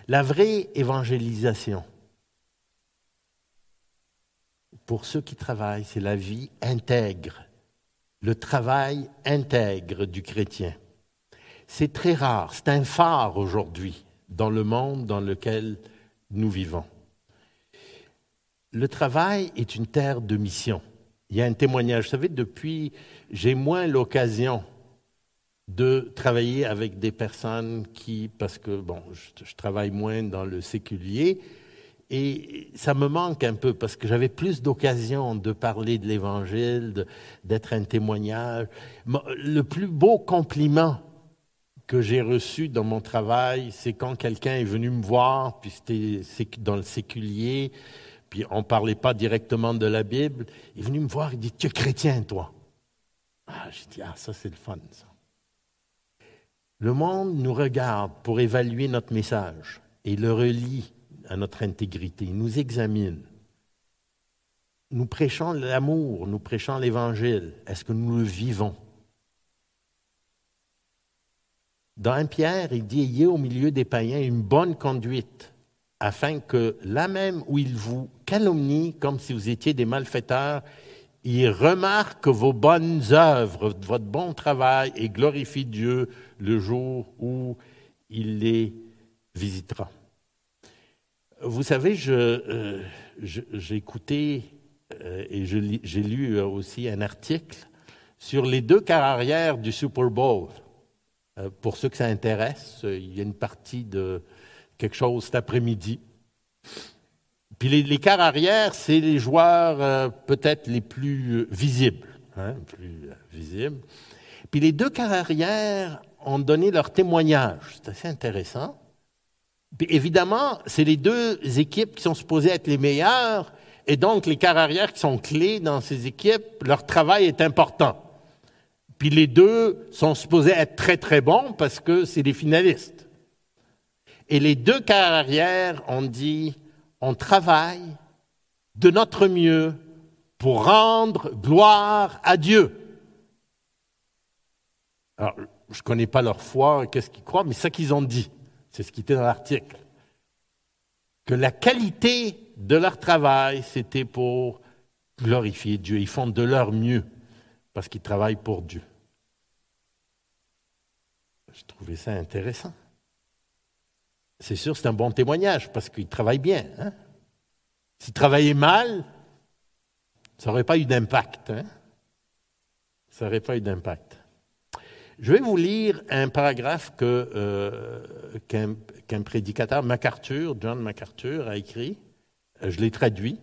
La vraie évangélisation, pour ceux qui travaillent, c'est la vie intègre, le travail intègre du chrétien. C'est très rare, c'est un phare aujourd'hui dans le monde dans lequel nous vivons. Le travail est une terre de mission. Il y a un témoignage. Vous savez, depuis, j'ai moins l'occasion de travailler avec des personnes qui, parce que bon, je, travaille moins dans le séculier, et ça me manque un peu parce que j'avais plus d'occasion de parler de l'Évangile, d'être un témoignage. Le plus beau compliment que j'ai reçu dans mon travail, c'est quand quelqu'un est venu me voir, puis c'était dans le séculier, puis on ne parlait pas directement de la Bible. Il est venu me voir, il dit Tu es chrétien, toi Ah, j'ai dit Ah, ça, c'est le fun, ça. Le monde nous regarde pour évaluer notre message et le relie à notre intégrité, nous examine. Nous prêchons l'amour, nous prêchons l'évangile. Est-ce que nous le vivons? Dans un Pierre, il dit Ayez au milieu des païens une bonne conduite, afin que là même où ils vous calomnient comme si vous étiez des malfaiteurs, il remarque vos bonnes œuvres, votre bon travail et glorifie Dieu le jour où il les visitera. Vous savez, euh, j'ai écouté euh, et j'ai lu aussi un article sur les deux arrière du Super Bowl. Euh, pour ceux que ça intéresse, il y a une partie de quelque chose cet après-midi. Puis les, les quarts arrière, c'est les joueurs euh, peut-être les plus euh, visibles. Hein, plus euh, visibles. Puis les deux quarts arrière ont donné leur témoignage. C'est assez intéressant. Puis évidemment, c'est les deux équipes qui sont supposées être les meilleures, et donc les quarts arrière qui sont clés dans ces équipes, leur travail est important. Puis les deux sont supposés être très très bons parce que c'est les finalistes. Et les deux quarts arrière ont dit on travaille de notre mieux pour rendre gloire à Dieu. Alors, je ne connais pas leur foi, qu'est-ce qu'ils croient, mais ça qu'ils ont dit. C'est ce qui était dans l'article. Que la qualité de leur travail, c'était pour glorifier Dieu. Ils font de leur mieux parce qu'ils travaillent pour Dieu. Je trouvais ça intéressant. C'est sûr, c'est un bon témoignage parce qu'ils travaillent bien. Hein? S'ils travaillaient mal, ça n'aurait pas eu d'impact. Hein? Ça n'aurait pas eu d'impact. Je vais vous lire un paragraphe euh, qu'un prédicateur, MacArthur, John MacArthur, a écrit. Je l'ai traduit.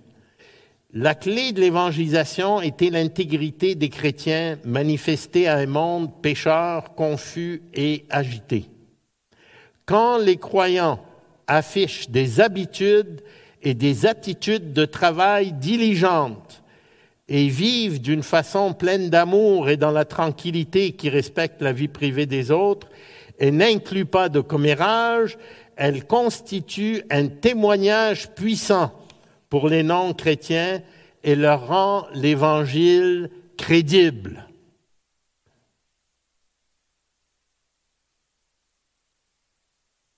La clé de l'évangélisation était l'intégrité des chrétiens manifestée à un monde pécheur, confus et agité. Quand les croyants affichent des habitudes et des attitudes de travail diligentes et vivent d'une façon pleine d'amour et dans la tranquillité qui respecte la vie privée des autres et n'inclut pas de commérage, elle constitue un témoignage puissant pour les non-chrétiens et leur rend l'Évangile crédible.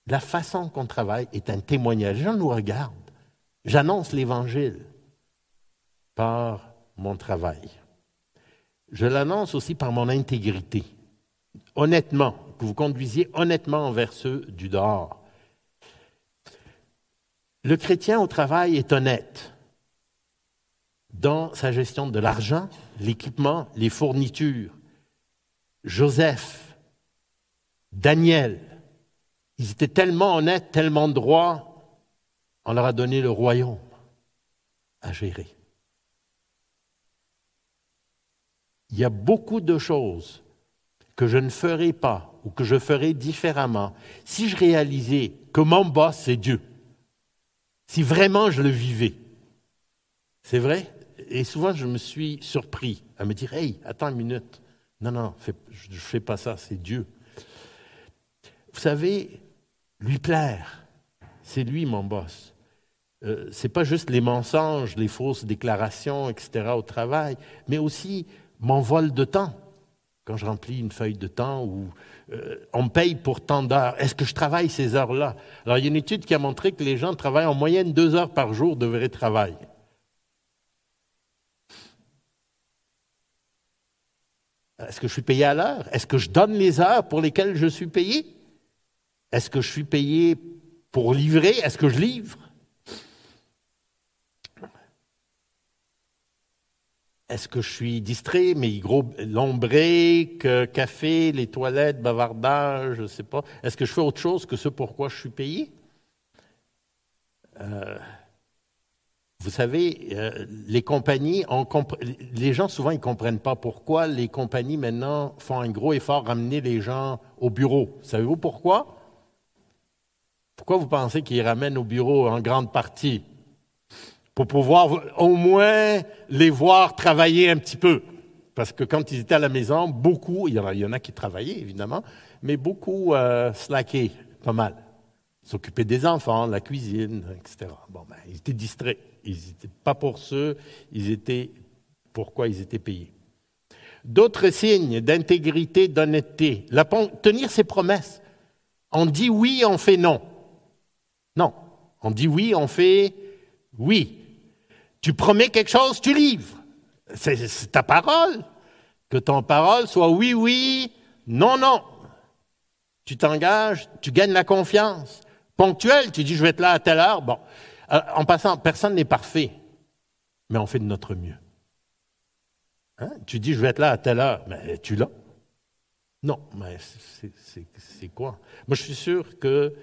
La façon qu'on travaille est un témoignage. Les gens nous regardent. J'annonce l'Évangile par mon travail. Je l'annonce aussi par mon intégrité. Honnêtement, que vous conduisiez honnêtement envers ceux du dehors. Le chrétien au travail est honnête dans sa gestion de l'argent, l'équipement, les fournitures. Joseph, Daniel, ils étaient tellement honnêtes, tellement droits, on leur a donné le royaume à gérer. Il y a beaucoup de choses que je ne ferai pas ou que je ferai différemment si je réalisais que mon boss, c'est Dieu si vraiment je le vivais. C'est vrai? Et souvent, je me suis surpris à me dire, hey, attends une minute. Non, non, je ne fais pas ça, c'est Dieu. Vous savez, lui plaire, c'est lui mon boss. Euh, ce n'est pas juste les mensonges, les fausses déclarations, etc. au travail, mais aussi mon vol de temps. Quand je remplis une feuille de temps ou euh, on paye pour tant d'heures. Est-ce que je travaille ces heures-là? Alors, il y a une étude qui a montré que les gens travaillent en moyenne deux heures par jour de vrai travail. Est-ce que je suis payé à l'heure? Est-ce que je donne les heures pour lesquelles je suis payé? Est-ce que je suis payé pour livrer? Est-ce que je livre? Est-ce que je suis distrait, mais gros, lombrique, café, les toilettes, bavardage, je ne sais pas. Est-ce que je fais autre chose que ce pourquoi je suis payé? Euh, vous savez, euh, les compagnies, les gens souvent ils comprennent pas pourquoi les compagnies maintenant font un gros effort à ramener les gens au bureau. Savez-vous pourquoi? Pourquoi vous pensez qu'ils ramènent au bureau en grande partie? pour pouvoir au moins les voir travailler un petit peu. Parce que quand ils étaient à la maison, beaucoup, il y en a, y qui travaillaient évidemment, mais beaucoup euh, pas mal. S'occupaient des enfants, la cuisine, etc. Bon, ben, ils étaient distraits. Ils n'étaient pas pour ceux, ils étaient pourquoi ils étaient payés? D'autres signes d'intégrité, d'honnêteté, tenir ses promesses. On dit oui, on fait. Non. On dit oui, on fait oui. Tu promets quelque chose, tu livres. C'est ta parole. Que ton parole soit oui, oui, non, non. Tu t'engages, tu gagnes la confiance. Ponctuel, tu dis je vais être là à telle heure. Bon, euh, en passant, personne n'est parfait, mais on fait de notre mieux. Hein? Tu dis je vais être là à telle heure, mais tu l'as. Non, mais c'est quoi? Moi, je suis sûr que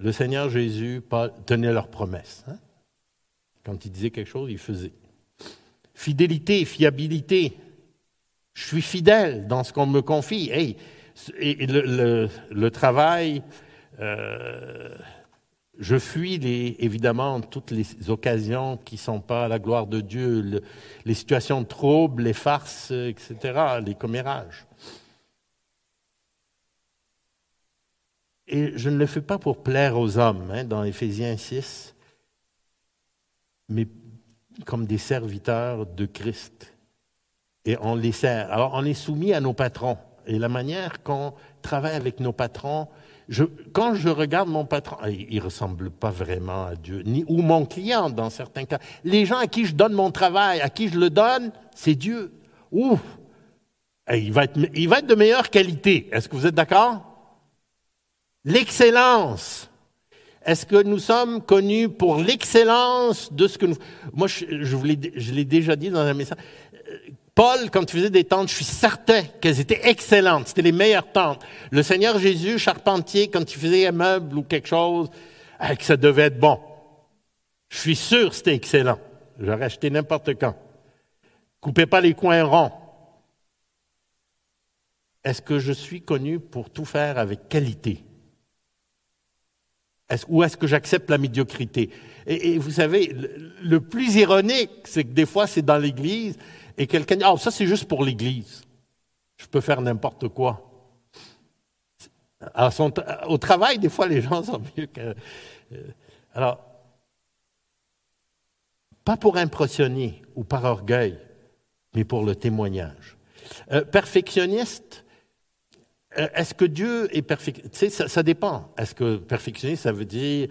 le Seigneur Jésus tenait leurs promesses. Hein? Quand il disait quelque chose, il faisait. Fidélité, fiabilité. Je suis fidèle dans ce qu'on me confie. Hey, et le, travail, euh, je fuis évidemment toutes les occasions qui ne sont pas à la gloire de Dieu, les situations de troubles, les farces, etc., les commérages. Et je ne le fais pas pour plaire aux hommes, hein, dans Éphésiens 6 mais comme des serviteurs de Christ. Et on les sert. Alors, on est soumis à nos patrons. Et la manière qu'on travaille avec nos patrons, quand je regarde mon patron, ah, il ne ressemble pas vraiment à Dieu, ni, ou mon client dans certains cas. Les gens à qui je donne mon travail, à qui je le donne, c'est Dieu. Ouh, il va, être, il va être de meilleure qualité. Est-ce que vous êtes d'accord? L'excellence. Est-ce que nous sommes connus pour l'excellence de ce que nous... Moi, je, je l'ai déjà dit dans un message. Paul, quand il faisait des tentes, je suis certain qu'elles étaient excellentes. C'était les meilleures tentes. Le Seigneur Jésus, charpentier, quand il faisait un meuble ou quelque chose, eh, que ça devait être bon. Je suis sûr que c'était excellent. J'aurais acheté n'importe quand. Coupez pas les coins ronds. Est-ce que je suis connu pour tout faire avec qualité? Ou est-ce que j'accepte la médiocrité? Et, vous savez, le plus ironique, c'est que des fois, c'est dans l'Église, et quelqu'un dit, ah, ça c'est juste pour l'Église. Je peux faire n'importe quoi. au travail, des fois, les gens sont mieux que... Euh, alors, pas pour impressionner ou par orgueil, mais pour le témoignage. Euh, perfectionniste, est-ce que Dieu est perfectionniste? Ça, ça, dépend. Est-ce que perfectionniste, ça veut dire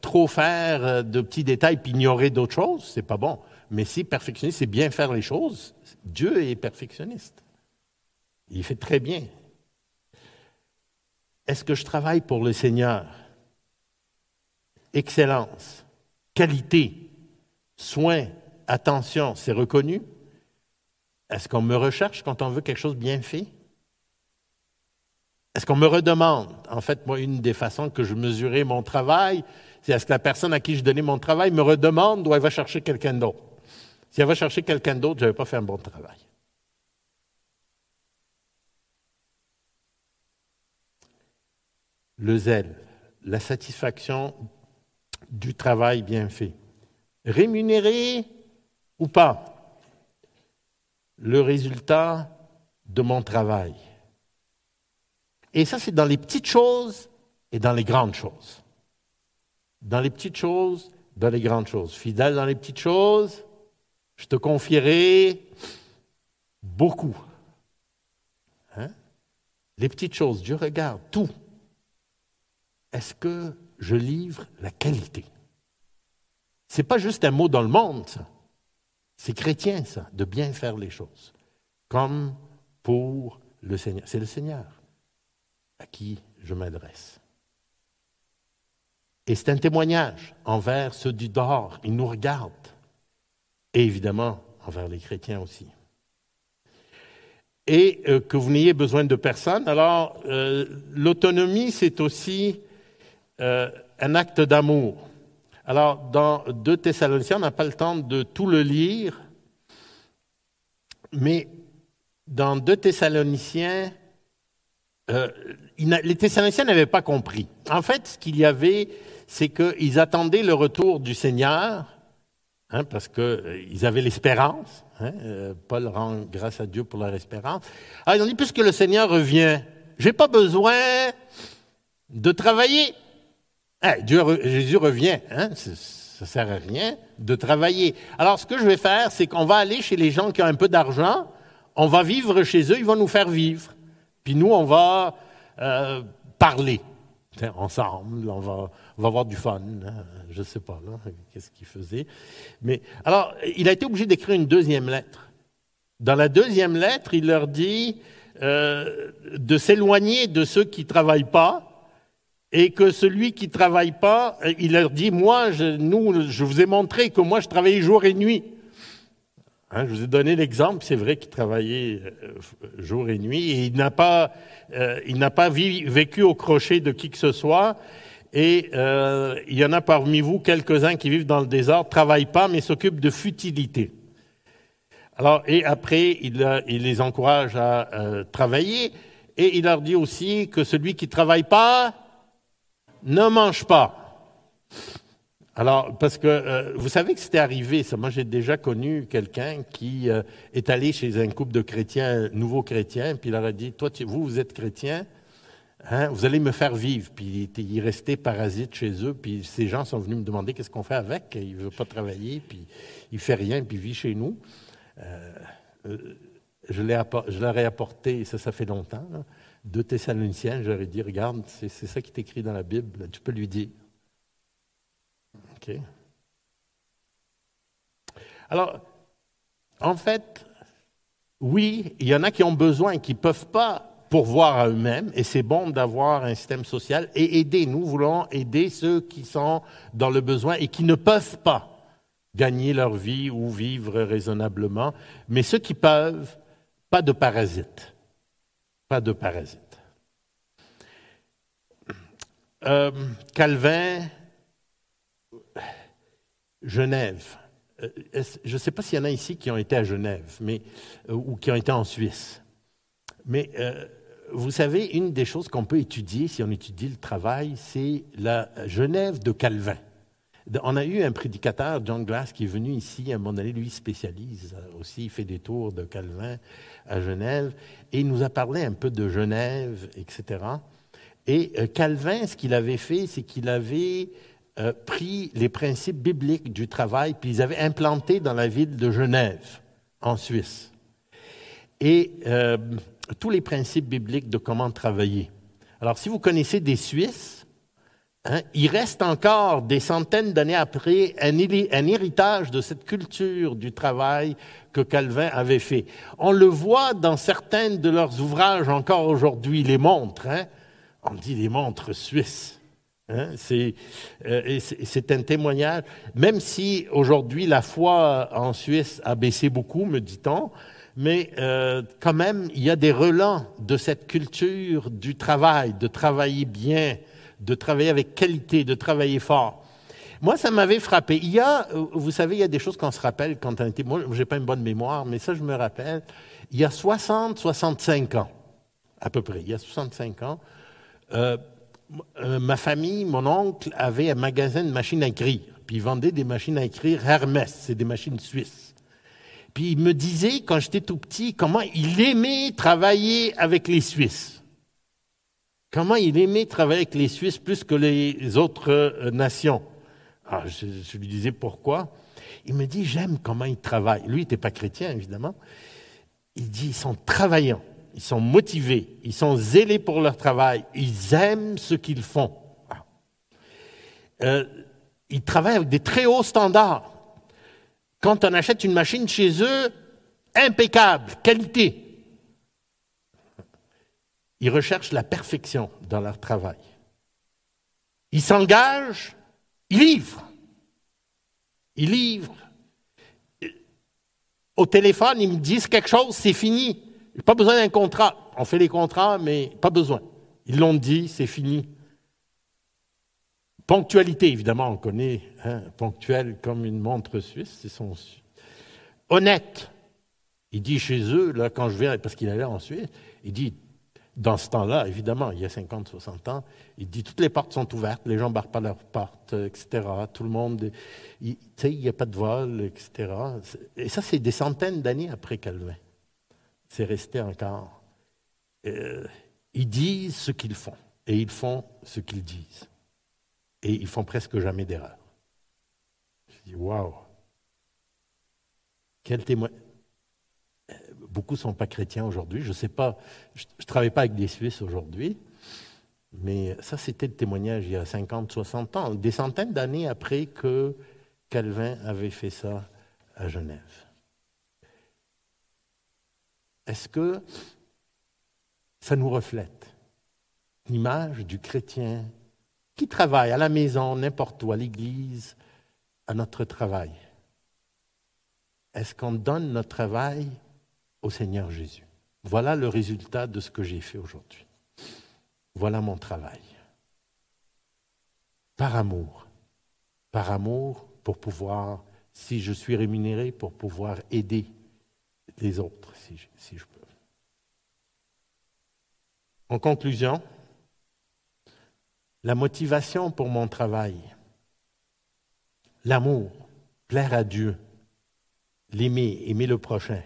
trop faire de petits détails puis ignorer d'autres choses? C'est pas bon. Mais si perfectionniste, c'est bien faire les choses, Dieu est perfectionniste. Il fait très bien. Est-ce que je travaille pour le Seigneur? Excellence, qualité, soin, attention, c'est reconnu? Est-ce qu'on me recherche quand on veut quelque chose bien fait? Est-ce qu'on me redemande? En fait, moi, une des façons que je mesurais mon travail, c'est est-ce que la personne à qui je donnais mon travail me redemande ou elle va chercher quelqu'un d'autre? Si elle va chercher quelqu'un d'autre, je n'avais pas fait un bon travail. Le zèle, la satisfaction du travail bien fait. Rémunéré ou pas, le résultat de mon travail. Et ça, c'est dans les petites choses et dans les grandes choses. Dans les petites choses, dans les grandes choses. Fidèle dans les petites choses, je te confierai beaucoup. Hein? Les petites choses, Dieu regarde tout. Est-ce que je livre la qualité? Ce n'est pas juste un mot dans le monde, ça. C'est chrétien, ça, de bien faire les choses. Comme pour le Seigneur. C'est le Seigneur à qui je m'adresse. Et c'est un témoignage envers ceux du dehors. Ils nous regardent et évidemment envers les chrétiens aussi. Et euh, que vous n'ayez besoin de personne. Alors, euh, l'autonomie, c'est aussi euh, un acte d'amour. Alors, dans 2 Thessaloniciens, on n'a pas le temps de tout le lire, mais dans 2 Thessaloniciens, les Thessaloniciens n'avaient pas compris. En fait, ce qu'il y avait, c'est qu'ils attendaient le retour du Seigneur, Hein, parce qu'ils euh, avaient l'espérance. Hein, euh, Paul rend grâce à Dieu pour leur espérance. Alors ah, ils ont dit, puisque le Seigneur revient, j'ai pas besoin de travailler. Hein, Dieu, Jésus revient, hein, ça ne sert à rien de travailler. Alors ce que je vais faire, c'est qu'on va aller chez les gens qui ont un peu d'argent, on va vivre chez eux, ils vont nous faire vivre. Puis nous, on va euh, parler ensemble, on va, on va avoir du fun. Hein. Je sais pas, qu'est-ce qu'il faisait. Mais alors, il a été obligé d'écrire une deuxième lettre. Dans la deuxième lettre, il leur dit euh, de s'éloigner de ceux qui ne travaillent pas et que celui qui ne travaille pas, il leur dit, moi, je, nous, je vous ai montré que moi, je travaillais jour et nuit. Hein, je vous ai donné l'exemple, c'est vrai qu'il travaillait euh, jour et nuit et il n'a pas, euh, il n'a pas vécu au crochet de qui que ce soit. Et euh, il y en a parmi vous quelques-uns qui vivent dans le désordre, travaillent pas, mais s'occupent de futilité. Alors, et après, il, il les encourage à travailler, et il leur dit aussi que celui qui travaille pas ne mange pas. Alors, parce que euh, vous savez que c'était arrivé, ça. Moi, j'ai déjà connu quelqu'un qui euh, est allé chez un couple de chrétiens, nouveaux chrétiens, puis il leur a dit Toi, vous, vous êtes chrétien, hein, vous allez me faire vivre. Puis il, restait parasite chez eux, puis ces gens sont venus me demander qu'est-ce qu'on fait avec. Il ne veut pas travailler, puis il fait rien, puis il vit chez nous. Euh, je, leur ai apporté, ça, ça fait longtemps, deux Thessaloniciens, j'aurais dit, regarde, c'est ça qui est écrit dans la Bible, tu peux lui dire. Alors, en fait, oui, il y en a qui ont besoin, qui ne peuvent pas pourvoir à eux-mêmes, et c'est bon d'avoir un système social et aider. Nous voulons aider ceux qui sont dans le besoin et qui ne peuvent pas gagner leur vie ou vivre raisonnablement, mais ceux qui peuvent, pas de parasites. Pas de parasites. Euh, Calvin, Genève. Euh, je ne sais pas s'il y en a ici qui ont été à Genève mais, euh, ou qui ont été en Suisse. Mais vous savez, une des choses qu'on peut étudier si on étudie le travail, c'est la Genève de Calvin. On a eu un prédicateur, John Glass, qui est venu ici, à un moment donné, lui spécialise aussi, il fait des tours de Calvin à Genève, et il nous a parlé un peu de Genève, etc. Et euh, Calvin, ce qu'il avait fait, c'est qu'il avait euh, pris les principes bibliques du travail, puis ils avaient implanté dans la ville de Genève, en Suisse. Et euh, tous les principes bibliques de comment travailler. Alors, si vous connaissez des Suisses, hein, il reste encore des centaines d'années après un, héritage de cette culture du travail que Calvin avait fait. On le voit dans certains de leurs ouvrages encore aujourd'hui, les montres. Hein, on dit les montres suisses. Hein, euh, c'est un témoignage, même si aujourd'hui la foi en Suisse a baissé beaucoup, me dit-on, mais euh, quand même, il y a des relents de cette culture du travail, de travailler bien, de travailler avec qualité, de travailler fort. Moi, ça m'avait frappé. Il y a, vous savez, il y a des choses qu'on se rappelle quand on était. Moi, je n'ai pas une bonne mémoire, mais ça, je me rappelle. Il y a 60, 65 ans, à peu près, il y a 65 ans, euh, euh, ma famille, mon oncle, avait un magasin de machines à écrire. Puis il vendait des machines à écrire Hermès, c'est des machines suisses. Puis il me disait, quand j'étais tout petit, comment il aimait travailler avec les Suisses. Comment il aimait travailler avec les Suisses plus que les autres euh, nations. Alors, ah, je, lui disais pourquoi. Il me dit, j'aime comment ils travaillent. Lui, il n'était pas chrétien, évidemment. Il dit, ils sont travaillants, ils sont motivés, ils sont zélés pour leur travail, ils aiment ce qu'ils font. Euh, ils travaillent avec des très hauts standards. Quand on achète une machine chez eux, impeccable, qualité. Ils recherchent la perfection dans leur travail. Ils s'engagent, ils livrent. Ils livrent. Au téléphone, ils me disent quelque chose, c'est fini. Pas besoin d'un contrat. On fait les contrats, mais pas besoin. Ils l'ont dit, c'est fini. Ponctualité, évidemment, on connaît, hein, ponctuel comme une montre suisse, c'est son. Honnête. Il dit chez eux, là, quand je viens, parce qu'il allait en Suisse, il dit, dans ce temps-là, évidemment, il y a 50, 60 ans, il dit toutes les portes sont ouvertes, les gens ne barrent pas leurs portes, etc. Tout le monde, sais, il n'y a pas de vol, etc. Et ça, c'est des centaines d'années après Calvin. C'est resté encore. Euh, ils disent ce qu'ils font et ils font ce qu'ils disent et ils font presque jamais d'erreur. Je dis, waouh! Quel témoin. Beaucoup ne sont pas chrétiens aujourd'hui. Je ne sais pas, je ne travaille pas avec des Suisses aujourd'hui, mais ça, c'était le témoignage il y a 50, 60 ans, des centaines d'années après que Calvin avait fait ça à Genève. Est-ce que ça nous reflète l'image du chrétien qui travaille à la maison, n'importe où, à l'église, à notre travail? Est-ce qu'on donne notre travail au Seigneur Jésus? Voilà le résultat de ce que j'ai fait aujourd'hui. Voilà mon travail. Par amour. Par amour pour pouvoir, si je suis rémunéré, pour pouvoir aider les autres, si je, peux. En conclusion, la motivation pour mon travail, l'amour, plaire à Dieu, l'aimer, aimer le prochain.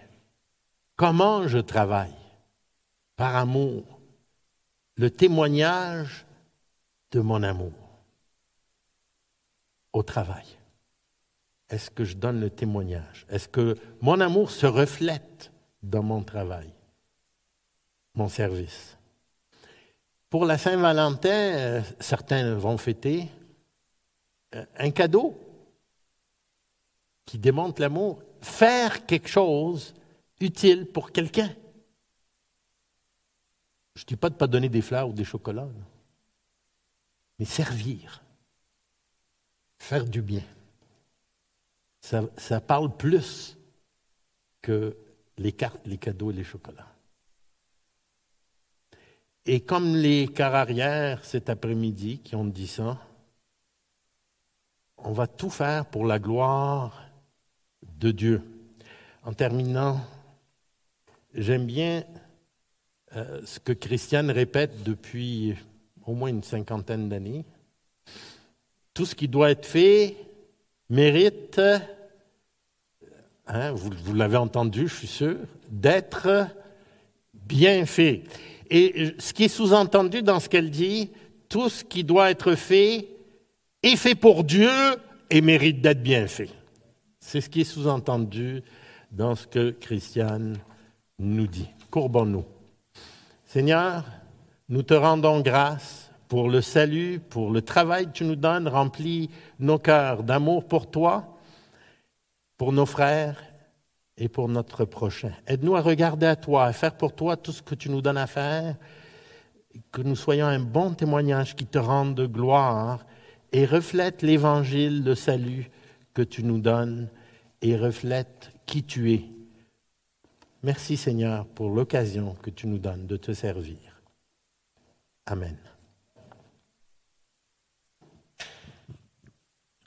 Comment je travaille Par amour, le témoignage de mon amour au travail. Est-ce que je donne le témoignage? Est-ce que mon amour se reflète dans mon travail, mon service? Pour la Saint-Valentin, euh, certains vont fêter euh, un cadeau qui démontre l'amour, faire quelque chose utile pour quelqu'un. Je ne dis pas de ne pas donner des fleurs ou des chocolats, mais servir, faire du bien. Ça, parle plus que les cartes, les cadeaux et les chocolats. Et comme les carrières cet après-midi qui ont dit ça, on va tout faire pour la gloire de Dieu. En terminant, j'aime bien euh, ce que Christiane répète depuis au moins une cinquantaine d'années. Tout ce qui doit être fait mérite, hein, vous, vous l'avez entendu, je suis sûr, d'être bien fait. Et ce qui est sous-entendu dans ce qu'elle dit, tout ce qui doit être fait est fait pour Dieu et mérite d'être bien fait. C'est ce qui est sous-entendu dans ce que Christiane nous dit. Courbons-nous. Seigneur, nous te rendons grâce pour le salut, pour le travail que tu nous donnes, remplis nos cœurs d'amour pour toi, pour nos frères et pour notre prochain. Aide-nous à regarder à toi, à faire pour toi tout ce que tu nous donnes à faire, que nous soyons un bon témoignage qui te rende de gloire et reflète l'évangile, le salut que tu nous donnes et reflète qui tu es. Merci Seigneur pour l'occasion que tu nous donnes de te servir. Amen.